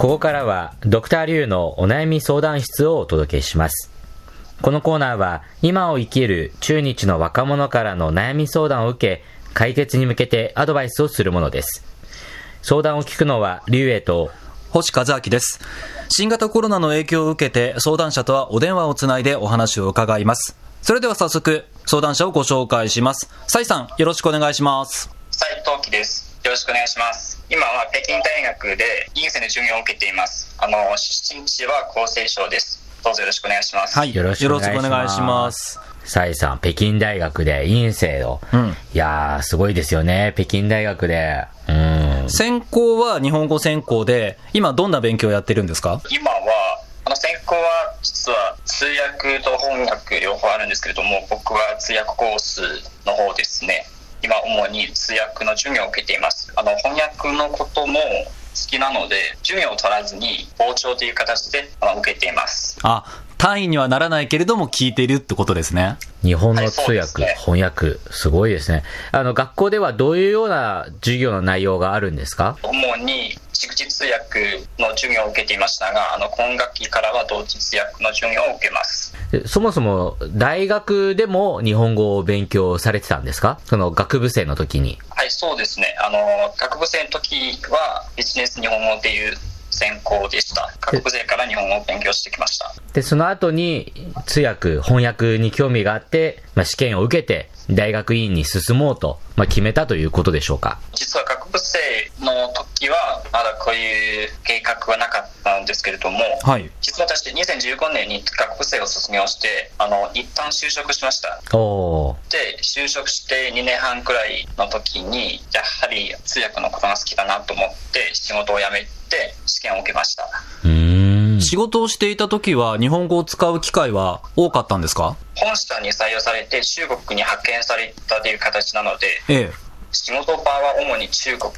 ここからはドクターリュウのお悩み相談室をお届けします。このコーナーは今を生きる中日の若者からの悩み相談を受け、解決に向けてアドバイスをするものです。相談を聞くのはリュウエイと星和明です。新型コロナの影響を受けて相談者とはお電話をつないでお話を伺います。それでは早速、相談者をご紹介します。サイさん、よろしくお願いします。斉藤樹です。よろしくお願いします。今は北京大学で院生の授業を受けています。あの、出身地は厚生省です。どうぞよろしくお願いします。はい、よろしくお願いします。サイさん、北京大学で院生を。うんいやー、すごいですよね。北京大学で。うん。専攻は日本語専攻で、今どんな勉強をやってるんですか？今は、あの、専攻は実は通訳と翻訳両方あるんですけれども、僕は通訳コースの方ですね。今主に通訳の授業を受けています。あの、翻訳のことも好きなので、授業を取らずに傍聴という形であの受けています。あ、単位にはならないけれども聞いているってことですね。日本の通訳、ですね翻訳、すごいですね。あの、学校ではどういうような授業の内容があるんですか？主に逐次通訳の授業を受けていましたが、あの今学期からは同時通訳の授業を受けます。でそもそも、大学でも日本語を勉強されてたんですか？その学部生の時に。はい、そうですね。あの学部生の時はビジネス日本語っていう専攻でした。学部生から日本語を勉強してきました。で、その後に通訳、翻訳に興味があって、まあ、試験を受けて、大学院に進もうと、まあ、決めたということでしょうか。実は学部生の時はまだこういう計画はなかったんですけれども、はい。実は私2015年に学部生を卒業して、あの一旦就職しました。おー。で就職して2年半くらいの時にやはり通訳のことが好きだなと思って仕事を辞めて試験を受けましたうーん。仕事をしていた時は日本語を使う機会は多かったんですか？本社に採用されて中国に派遣されたという形なのでええ。仕事場は主に中国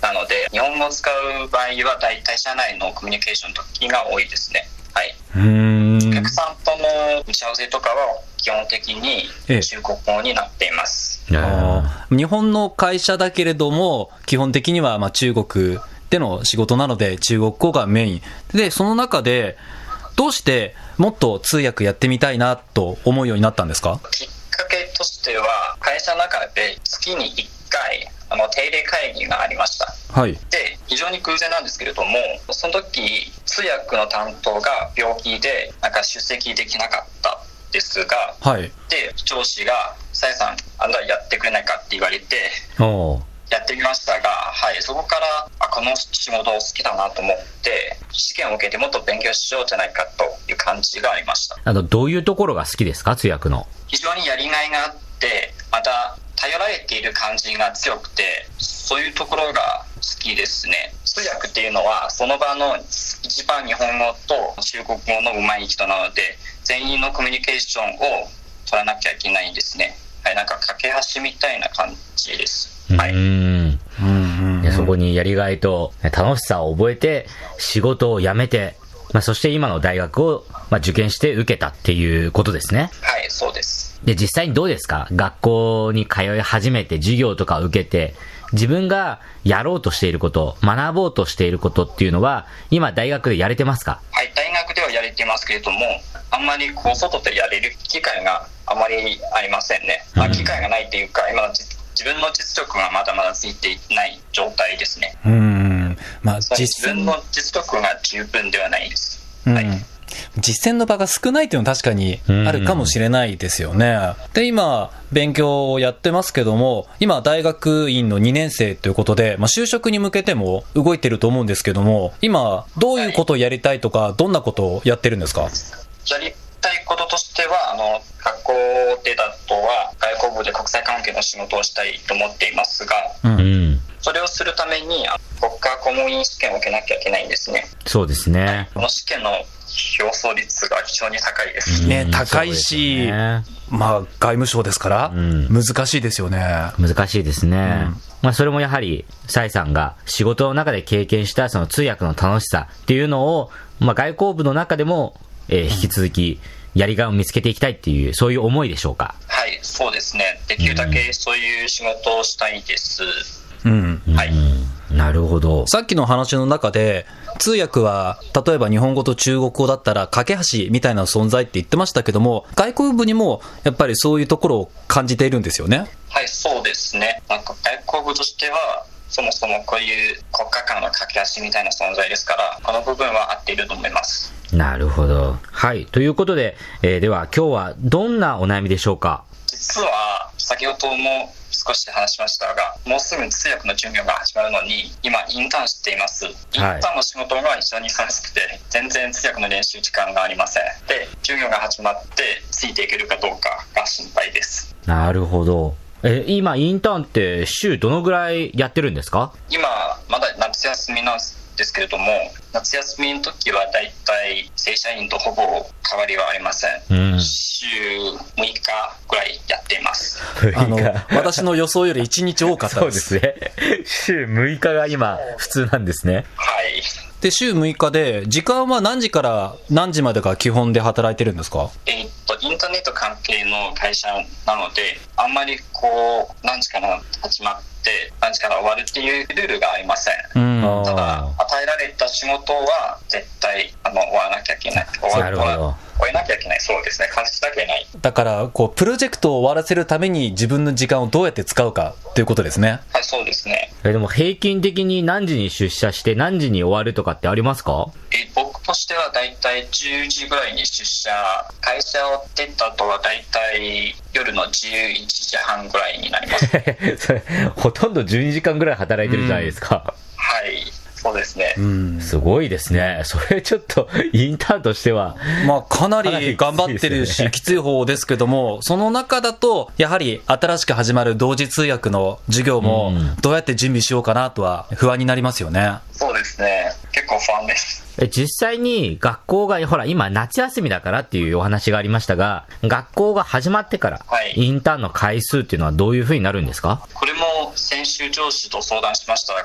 なので日本語を使う場合は大体社内のコミュニケーションの時が多いですね。はい。お客さんとの打ち合わせとかは基本的にええ。中国語になっています。あー。日本の会社だけれども、基本的にはまあ中国での仕事なので、中国語がメイン。で、その中で、どうしてもっと通訳やってみたいなと思うようになったんですか？きっかけとしては会社の中で月に1回あの定例会議がありましたはい。で非常に偶然なんですけれどもその時通訳の担当が病気でなんか出席できなかったですがはい。で上司が「さやさんあんたやってくれないか?」って言われて。やってみましたが、はい、そこからあこの仕事好きだなと思って試験を受けてもっと勉強しようじゃないかという感じがありました。あの、どういうところが好きですか？通訳の。非常にやりがいがあってまた頼られている感じが強くてそういうところが好きですね。通訳っていうのはその場の一番日本語と中国語の上手い人なので全員のコミュニケーションを取らなきゃいけないんですね。はいなんか架け橋みたいな感じです。はいそこにやりがいとね楽しさを覚えて、仕事を辞めて、まあ、そして今の大学を、まあ、受験して受けたっていうことですね。はいそうですで、実際にどうですか？学校に通い始めて、授業とかを受けて、自分がやろうとしていること、学ぼうとしていることっていうのは、今大学でやれてますか？はい、大学ではやれていますけれども、あんまりこう外でやれる機会があまりありませんね。まあ、うん機会がないというか、今のじ自分の実力がまだまだついていない状態ですね。うん。まあ、自分の実力が十分ではないです。うんはい。実践の場が少ないっていうのは確かにあるかもしれないですよね。で、今、勉強をやってますけども、今、大学院の2年生ということで、まあ、就職に向けても動いてると思うんですけども、今、どういうことをやりたいとか、どんなことをやってるんですか？やりたいこととしては、あの、学校でだとは、外交部で国際関係の仕事をしたいと思っていますが、う。うんん。それをするために、あ国家公務員試験を受けなきゃいけないんですね。そうですね。この試験の表層率が非常に高いです。ねうん高いしねまあ、外務省ですから、ん難しいですよね。難しいですね。うんまあ、それもやはり、サイさんが仕事の中で経験したその通訳の楽しさっていうのを、まあ、外交部の中でも、えー引き続き、やりがいを見つけていきたいっていう、そういう思いでしょうか？はい、そうですね。できるだけそういう仕事をしたいです。うん。はい。うんなるほど。さっきの話の中で、通訳は、例えば日本語と中国語だったら、架け橋みたいな存在って言ってましたけども、外交部にもやっぱりそういうところを感じているんですよね。はい、そうですね。なんか外交部としては、そもそもこういう国家間の架け橋みたいな存在ですから、この部分は合っていると思います。なるほど。はい。ということで、えーでは今日はどんなお悩みでしょうか？実は、先ほども少し話しましたが、もうすぐ通訳の授業が始まるのに、今インターンしています。インターンの仕事が非常に忙しくて、全然通訳の練習時間がありません。で、授業が始まって、ついていけるかどうかが心配です。なるほど。え、今インターンって週どのぐらいやってるんですか？今、まだ夏休みなんですけれども、夏休みの時はだいたい正社員とほぼ変わりはありません。うん。週6日ぐらいやっています。あの、私の予想より1日多かったそうで。ですすね。週6日が今普通なんですね。はい。で、週6日で、時間は何時から何時までが基本で働いてるんですか？えーっと、インターネット関係の会社なので、あんまりこう、何時から始まって、何時から終わるっていうルールがありません。うん。ただ、与えられた仕事は絶対あの終わらなきゃいけない。終わなるほど終わそうですね。完成しなきゃいけない。だから、こう、プロジェクトを終わらせるために自分の時間をどうやって使うかということですね。はい、そうですね。え、でも平均的に何時に出社して何時に終わるとかってありますか？えー僕としてはだいたい10時ぐらいに出社。会社を出た後はだいたい夜の11時半ぐらいになります。ほとんど12時間ぐらい働いてるじゃないですか。はい。そうですね。うん。すごいですね。それちょっと、インターンとしては、まあ、かなりり頑張ってるし、きつい方ですけども、その中だと、やはり新しく始まる同時通訳の授業もうん、どうやって準備しようかなとは不安になりますよね。そうですね。結構不安です。え実際に学校が、ほら、今夏休みだからっていうお話がありましたが、学校が始まってからはい、インターンの回数っていうのはどういう風になるんですか？これも先週上司と相談しましたが、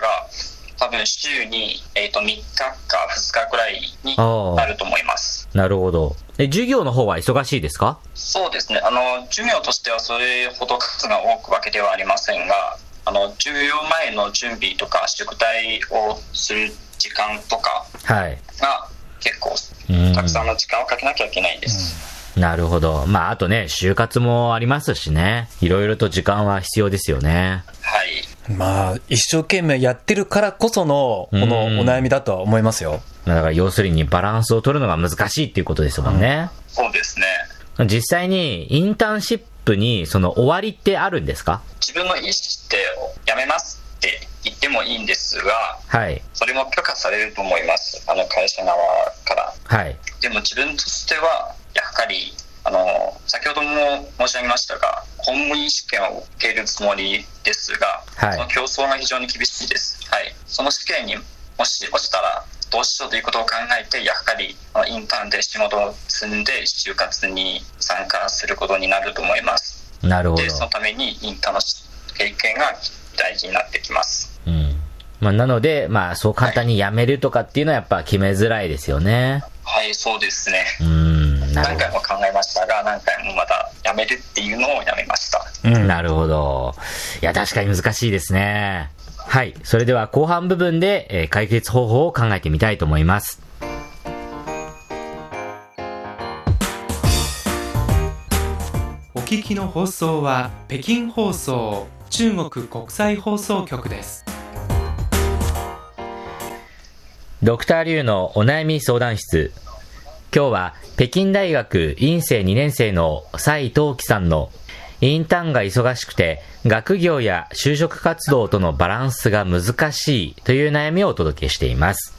多分週に、えー、と3日か2日くらいになると思います。なるほど。え、授業の方は忙しいですか？そうですね。あの、授業としてはそれほど数が多くわけではありませんが、あの、授業前の準備とか宿題をする時間とかはい。が結構うんたくさんの時間をかけなきゃいけないです。なるほど。まあ、あとね、就活もありますしね。いろいろと時間は必要ですよね。はい。まあ、一生懸命やってるからこその、このお悩みだとは思いますよ。だから要するにバランスを取るのが難しいっていうことですもんね。そうですね。実際にインターンシップにその終わりってあるんですか？自分の意思で辞めますって言ってもいいんですが、はい。それも許可されると思います。あの会社側から。はい。でも自分としては、やはり、あの、先ほども申し上げましたが、公務員試験を受けるつもりですが、はいその競争が非常に厳しいです。はい。その試験にもし落ちたら、どうしようということを考えて、やはりインターンで仕事を積んで、就活に参加することになると思います。なるほどで、。そのためにインターンの経験が大事になってきます。うん。まあ、なので、まあ、そう簡単に辞めるとかっていうのはやっぱ決めづらいですよね。はい、そうですね。うん。何回も考えましたが、何回もまた辞めるっていうのをやめました。ど。なるほど。いや、確かに難しいですね。はい。それでは後半部分で、えー解決方法を考えてみたいと思います。お聞きの放送は北京放送中国国際放送局です。ドクターリュウのお悩み相談室。今日は北京大学院生2年生の蔡東樹さんのインターンが忙しくて学業や就職活動とのバランスが難しいという悩みをお届けしています。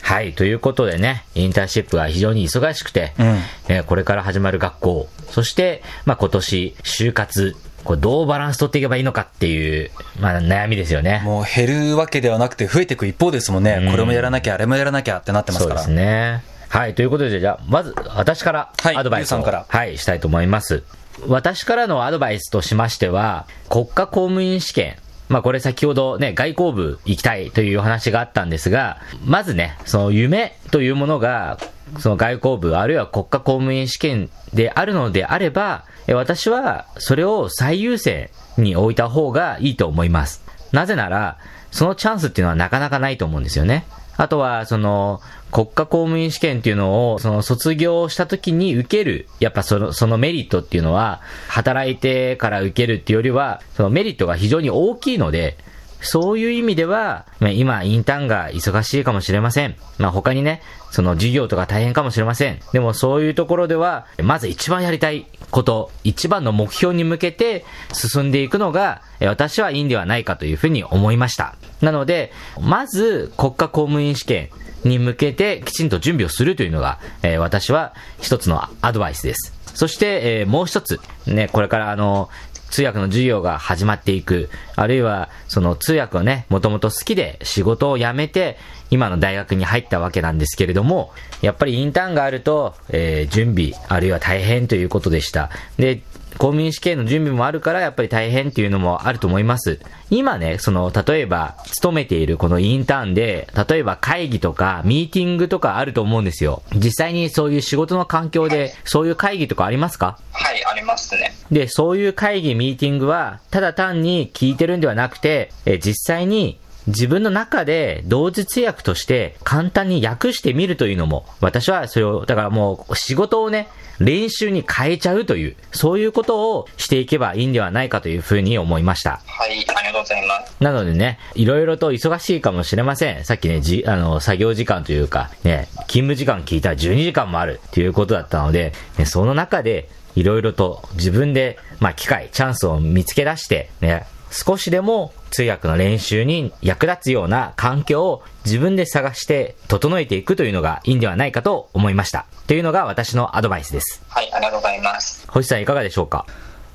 はい、ということでね、インターンシップが非常に忙しくて、うんえーこれから始まる学校、そして、まあ、今年、就活、これどうバランス取っていけばいいのかっていう、まあ、悩みですよね。もう減るわけではなくて増えていく一方ですもんね。うんこれもやらなきゃ、あれもやらなきゃってなってますから。そうですね。はい、ということで、じゃあ、まず、私からはいアドバイスを、ゆうさんからはい、したいと思います。私からのアドバイスとしましては、国家公務員試験、まあこれ先ほどね、外交部行きたいというお話があったんですが、まずね、その夢というものが、その外交部あるいは国家公務員試験であるのであれば、え私はそれを最優先に置いた方がいいと思います。なぜなら、そのチャンスっていうのはなかなかないと思うんですよね。あとは、その、国家公務員試験っていうのを、その卒業した時に受ける、やっぱその、そのメリットっていうのは、働いてから受けるっていうよりは、そのメリットが非常に大きいので、そういう意味では、ま、今、インターンが忙しいかもしれません。まあ、他にね、その授業とか大変かもしれません。でもそういうところでは、まず一番やりたいこと、一番の目標に向けて進んでいくのが、私はいいんではないかというふうに思いました。なので、まず国家公務員試験に向けてきちんと準備をするというのが、え、私は一つのアドバイスです。そして、え、もう一つ、ね、これからあの、通訳の授業が始まっていく。あるいは、その通訳をね、もともと好きで仕事を辞めて、今の大学に入ったわけなんですけれども、やっぱりインターンがあると、えー、準備、あるいは大変ということでした。で、公務員試験の準備もあるから、やっぱり大変っていうのもあると思います。今ね、その、例えば、勤めているこのインターンで、例えば会議とか、ミーティングとかあると思うんですよ。実際にそういう仕事の環境で、そういう会議とかありますか？はい、ありますね。で、そういう会議、ミーティングは、ただ単に聞いてるんではなくて、え実際に自分の中で同時通訳として簡単に訳してみるというのも、私はそれを、だからもう仕事をね、練習に変えちゃうという、そういうことをしていけばいいんではないかというふうに思いました。はい、ありがとうございます。なのでね、いろいろと忙しいかもしれません。さっきね、じ、あの、作業時間というか、ね、勤務時間聞いたら12時間もあるっていうことだったので、ね、その中で、いろいろと自分で、まあ、機会、チャンスを見つけ出して、ね、少しでも通訳の練習に役立つような環境を自分で探して整えていくというのがいいんではないかと思いました。というのが私のアドバイスです。はい、ありがとうございます。星さんいかがでしょうか？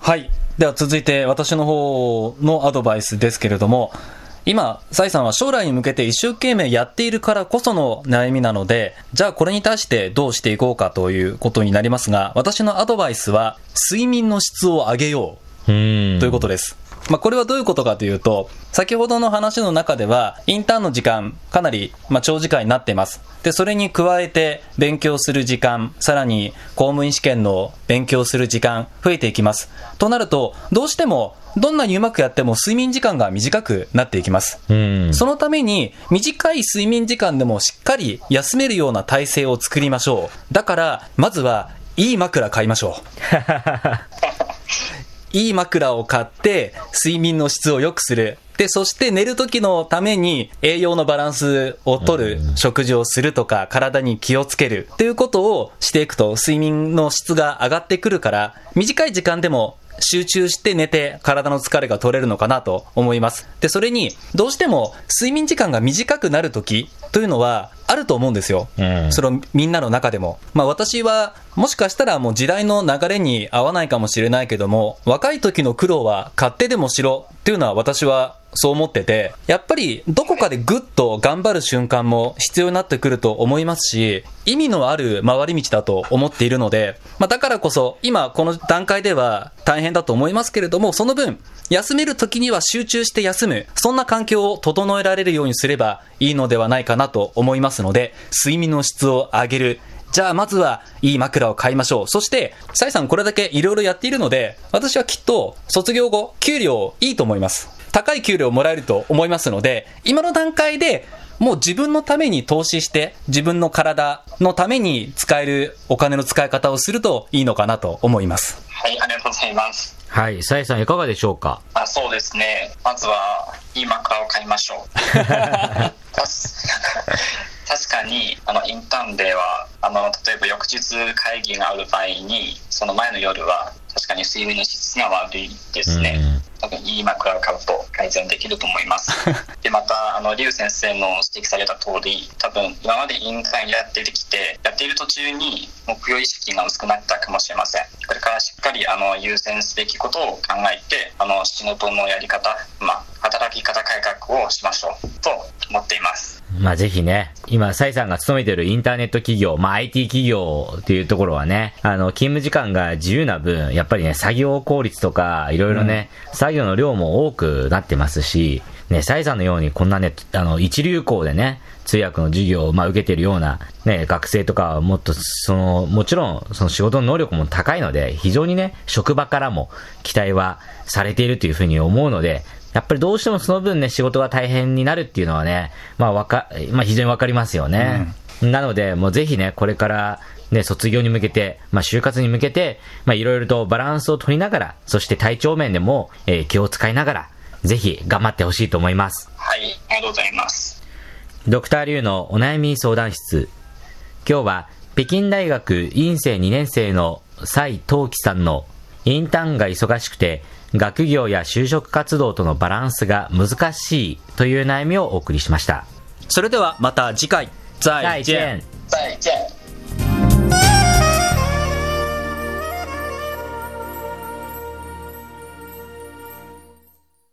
はい。では続いて私の方のアドバイスですけれども、今、サイさんは将来に向けて一生懸命やっているからこその悩みなので、じゃあこれに対してどうしていこうかということになりますが、私のアドバイスは、睡眠の質を上げようということです。まあ、これはどういうことかというと、先ほどの話の中では、インターンの時間、かなり、まあ、長時間になっています。で、それに加えて、勉強する時間、さらに、公務員試験の勉強する時間、増えていきます。となると、どうしても、どんなにうまくやっても睡眠時間が短くなっていきます。そのために、短い睡眠時間でもしっかり休めるような体制を作りましょう。だから、まずは、いい枕買いましょう。いい枕を買って、睡眠の質を良くする。で、そして寝る時のために栄養のバランスを取る食事をするとか、体に気をつけるっていうことをしていくと、睡眠の質が上がってくるから、短い時間でも集中して寝て体の疲れが取れるのかなと思います。で、それに、どうしても睡眠時間が短くなるときというのはあると思うんですよ。うん、そのみんなの中でも。まあ私はもしかしたらもう時代の流れに合わないかもしれないけども、若い時の苦労は買ってでもしろっていうのは私はそう思ってて、やっぱりどこかでぐっと頑張る瞬間も必要になってくると思いますし、意味のある回り道だと思っているので、まあ、だからこそ今この段階では大変だと思いますけれども、その分、休める時には集中して休む、そんな環境を整えられるようにすればいいのではないかななと思いますので、睡眠の質を上げる、じゃあまずはいい枕を買いましょう。そして、サイさんこれだけいろいろやっているので、私はきっと卒業後、給料いいと思います。高い給料もらえると思いますので、今の段階でもう自分のために投資して、自分の体のために使えるお金の使い方をするといいのかなと思います。はい、ありがとうございます。はい、さえさんいかがでしょうか？あそうですね。まずはいい枕を買いましょう。確かにあのインターンではあの例えば翌日会議がある場合にその前の夜は確かに睡眠の質が悪いですね。多分いい枕を買うと改善できると思います。でまたあの劉先生の指摘された通り多分今までインターンやってきてやっている途中に目標意識が薄くなったかもしれません。これからしっかりあの優先すべきことを考えてあの仕事のやり方、まあ、働き方改革をしましょうと思っています。まあぜひね、今、サイさんが勤めてるインターネット企業、まあ IT 企業っていうところはね、あの、勤務時間が自由な分、やっぱりね、作業効率とか、いろいろね、うん、作業の量も多くなってますし、ね、サイさんのようにこんなね、あの、一流校でね、通訳の授業を、まあ、受けてるような、ね、学生とかはもっと、その、もちろん、その仕事の能力も高いので、非常にね、職場からも期待はされているというふうに思うので、やっぱりどうしてもその分ね、仕事が大変になるっていうのはね、まあわか、まあ非常にわかりますよね。なので、もうぜひね、これからね、卒業に向けて、まあ就活に向けて、まあいろいろとバランスを取りながら、そして体調面でも、えー気を使いながら、ぜひ頑張ってほしいと思います。はい、ありがとうございます。ドクターリュウのお悩み相談室。今日は北京大学院生2年生の蔡東樹さんのインターンが忙しくて学業や就職活動とのバランスが難しいという悩みをお送りしました。それではまた次回。再。见。再见。